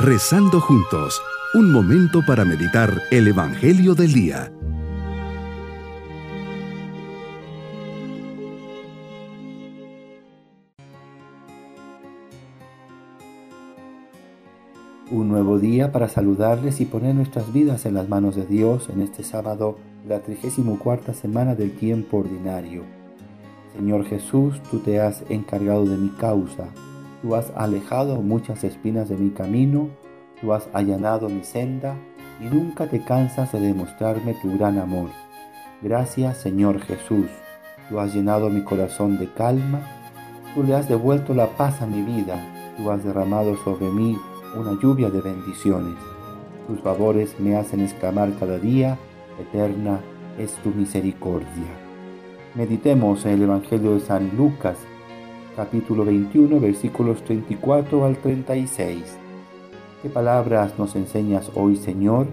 Rezando juntos, un momento para meditar el Evangelio del Día. Un nuevo día para saludarles y poner nuestras vidas en las manos de Dios en este sábado, la 34 semana del tiempo ordinario. Señor Jesús, tú te has encargado de mi causa, tú has alejado muchas espinas de mi camino, tú has allanado mi senda y nunca te cansas de demostrarme tu gran amor. Gracias Señor Jesús, tú has llenado mi corazón de calma, tú le has devuelto la paz a mi vida, tú has derramado sobre mí una lluvia de bendiciones. Tus favores me hacen exclamar cada día, eterna es tu misericordia. Meditemos en el Evangelio de San Lucas, capítulo 21, versículos 34 al 36. ¿Qué palabras nos enseñas hoy, Señor?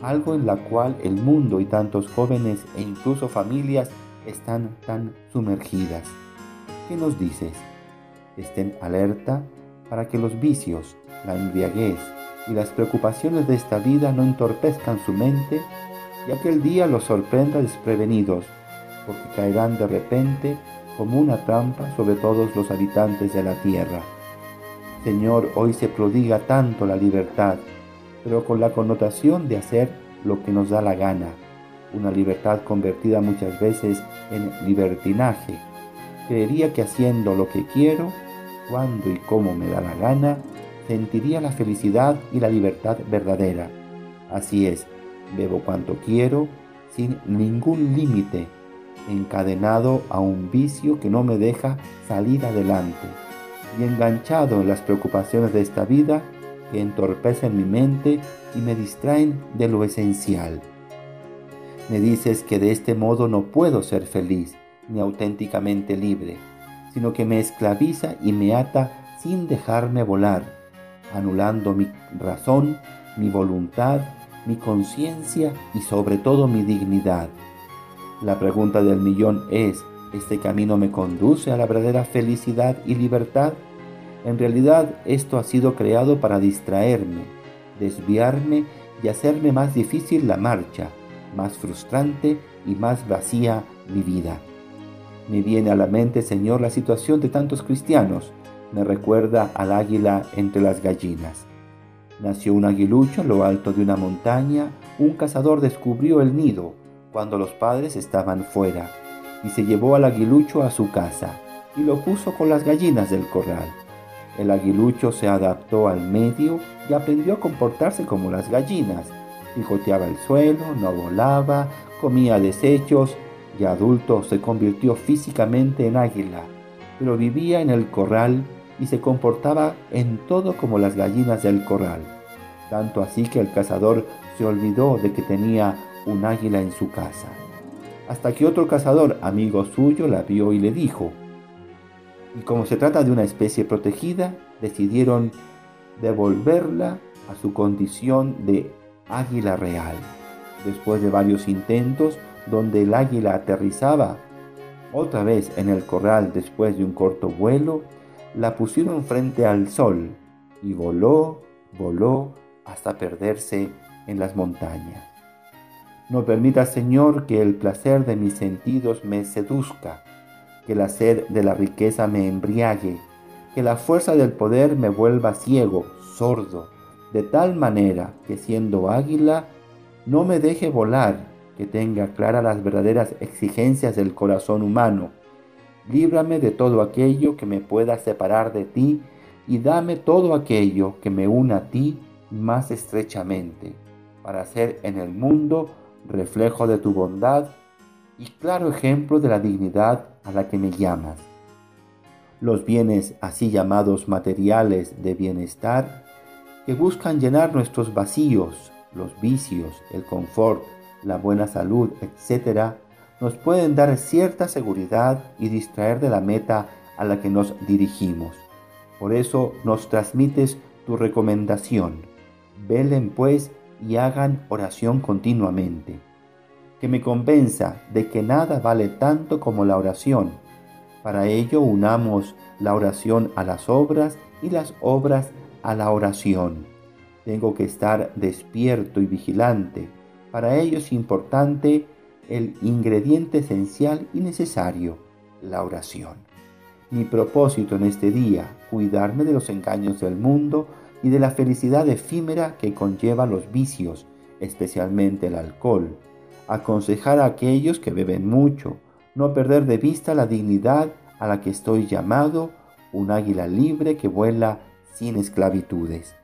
Algo en la cual el mundo y tantos jóvenes e incluso familias están tan sumergidas. ¿Qué nos dices? Estén alerta para que los vicios, la embriaguez y las preocupaciones de esta vida no entorpezcan su mente y aquel día los sorprenda desprevenidos, porque caerán de repente como una trampa sobre todos los habitantes de la tierra. Señor, hoy se prodiga tanto la libertad, pero con la connotación de hacer lo que nos da la gana, una libertad convertida muchas veces en libertinaje. Creería que haciendo lo que quiero, cuando y cómo me da la gana, sentiría la felicidad y la libertad verdadera. Así es, bebo cuanto quiero, sin ningún límite, encadenado a un vicio que no me deja salir adelante, y enganchado en las preocupaciones de esta vida que entorpecen mi mente y me distraen de lo esencial. Me dices que de este modo no puedo ser feliz ni auténticamente libre, sino que me esclaviza y me ata sin dejarme volar, anulando mi razón, mi voluntad, mi conciencia y sobre todo mi dignidad. La pregunta del millón es, ¿este camino me conduce a la verdadera felicidad y libertad? En realidad esto ha sido creado para distraerme, desviarme y hacerme más difícil la marcha, más frustrante y más vacía mi vida. Me viene a la mente, Señor, la situación de tantos cristianos. Me recuerda al águila entre las gallinas. Nació un aguilucho en lo alto de una montaña. Un cazador descubrió el nido cuando los padres estaban fuera y se llevó al aguilucho a su casa y lo puso con las gallinas del corral. El aguilucho se adaptó al medio y aprendió a comportarse como las gallinas. Picoteaba el suelo, no volaba, comía desechos y adulto se convirtió físicamente en águila, pero vivía en el corral y se comportaba en todo como las gallinas del corral, tanto así que el cazador se olvidó de que tenía un águila en su casa, hasta que otro cazador, amigo suyo, la vio y le dijo, y como se trata de una especie protegida, decidieron devolverla a su condición de águila real. Después de varios intentos, donde el águila aterrizaba otra vez en el corral después de un corto vuelo, la pusieron frente al sol y voló, voló hasta perderse en las montañas. No permita, Señor, que el placer de mis sentidos me seduzca, que la sed de la riqueza me embriague, que la fuerza del poder me vuelva ciego, sordo, de tal manera que siendo águila no me deje volar que tenga claras las verdaderas exigencias del corazón humano. Líbrame de todo aquello que me pueda separar de ti y dame todo aquello que me una a ti más estrechamente, para ser en el mundo reflejo de tu bondad y claro ejemplo de la dignidad a la que me llamas. Los bienes así llamados materiales de bienestar que buscan llenar nuestros vacíos, los vicios, el confort, la buena salud, etc., nos pueden dar cierta seguridad y distraer de la meta a la que nos dirigimos. Por eso nos transmites tu recomendación. Velen pues y hagan oración continuamente. Que me convenza de que nada vale tanto como la oración. Para ello unamos la oración a las obras y las obras a la oración. Tengo que estar despierto y vigilante. Para ello es importante el ingrediente esencial y necesario, la oración. Mi propósito en este día, cuidarme de los engaños del mundo y de la felicidad efímera que conlleva los vicios, especialmente el alcohol. Aconsejar a aquellos que beben mucho, no perder de vista la dignidad a la que estoy llamado, un águila libre que vuela sin esclavitudes.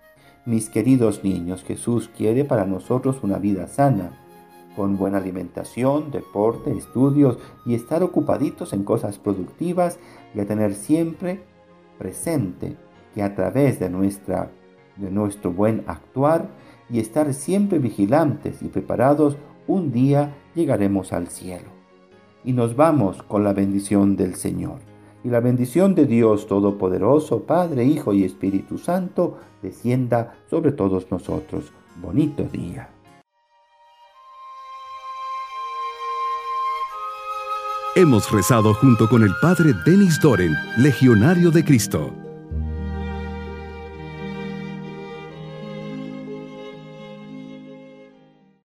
Mis queridos niños, Jesús quiere para nosotros una vida sana, con buena alimentación, deporte, estudios y estar ocupaditos en cosas productivas y a tener siempre presente que a través de, nuestra, de nuestro buen actuar y estar siempre vigilantes y preparados, un día llegaremos al cielo. Y nos vamos con la bendición del Señor. Y la bendición de Dios Todopoderoso, Padre, Hijo y Espíritu Santo, descienda sobre todos nosotros. Bonito día. Hemos rezado junto con el Padre Denis Doren, Legionario de Cristo.